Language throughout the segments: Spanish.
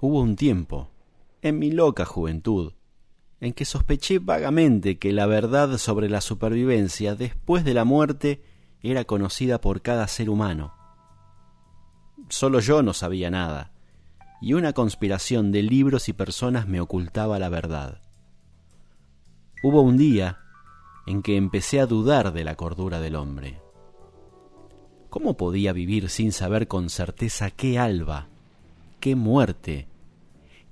Hubo un tiempo, en mi loca juventud, en que sospeché vagamente que la verdad sobre la supervivencia después de la muerte era conocida por cada ser humano. Solo yo no sabía nada, y una conspiración de libros y personas me ocultaba la verdad. Hubo un día en que empecé a dudar de la cordura del hombre. ¿Cómo podía vivir sin saber con certeza qué alba, qué muerte,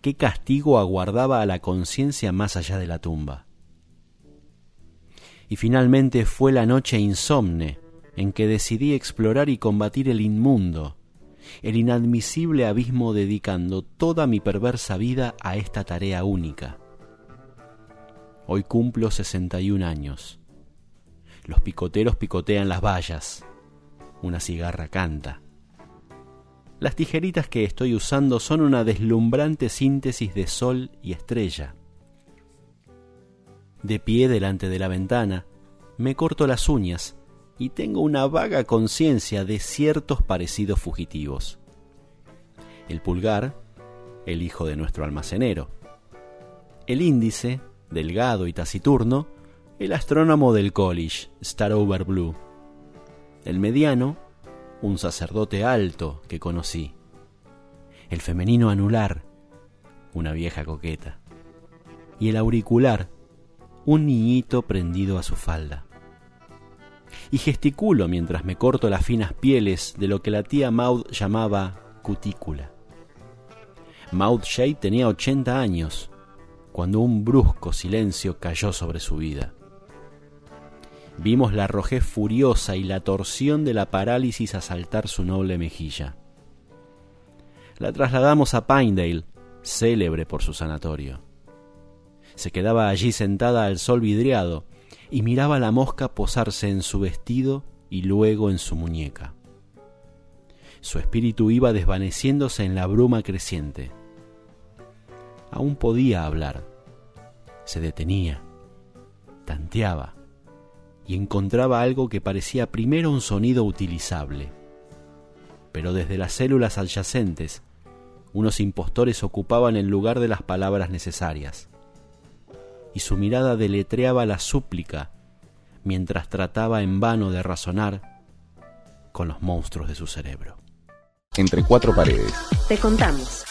qué castigo aguardaba a la conciencia más allá de la tumba? Y finalmente fue la noche insomne en que decidí explorar y combatir el inmundo, el inadmisible abismo dedicando toda mi perversa vida a esta tarea única. Hoy cumplo 61 años. Los picoteros picotean las vallas. Una cigarra canta. Las tijeritas que estoy usando son una deslumbrante síntesis de sol y estrella. De pie delante de la ventana, me corto las uñas y tengo una vaga conciencia de ciertos parecidos fugitivos. El pulgar, el hijo de nuestro almacenero. El índice, delgado y taciturno, el astrónomo del college, Starover Blue. El mediano, un sacerdote alto que conocí. El femenino anular, una vieja coqueta. Y el auricular, un niñito prendido a su falda y gesticulo mientras me corto las finas pieles de lo que la tía Maud llamaba cutícula. Maud Shea tenía 80 años cuando un brusco silencio cayó sobre su vida. Vimos la rojez furiosa y la torsión de la parálisis asaltar su noble mejilla. La trasladamos a Pinedale, célebre por su sanatorio. Se quedaba allí sentada al sol vidriado, y miraba la mosca posarse en su vestido y luego en su muñeca. Su espíritu iba desvaneciéndose en la bruma creciente. Aún podía hablar. Se detenía, tanteaba y encontraba algo que parecía primero un sonido utilizable. Pero desde las células adyacentes, unos impostores ocupaban el lugar de las palabras necesarias y su mirada deletreaba la súplica mientras trataba en vano de razonar con los monstruos de su cerebro. Entre cuatro paredes. Te contamos.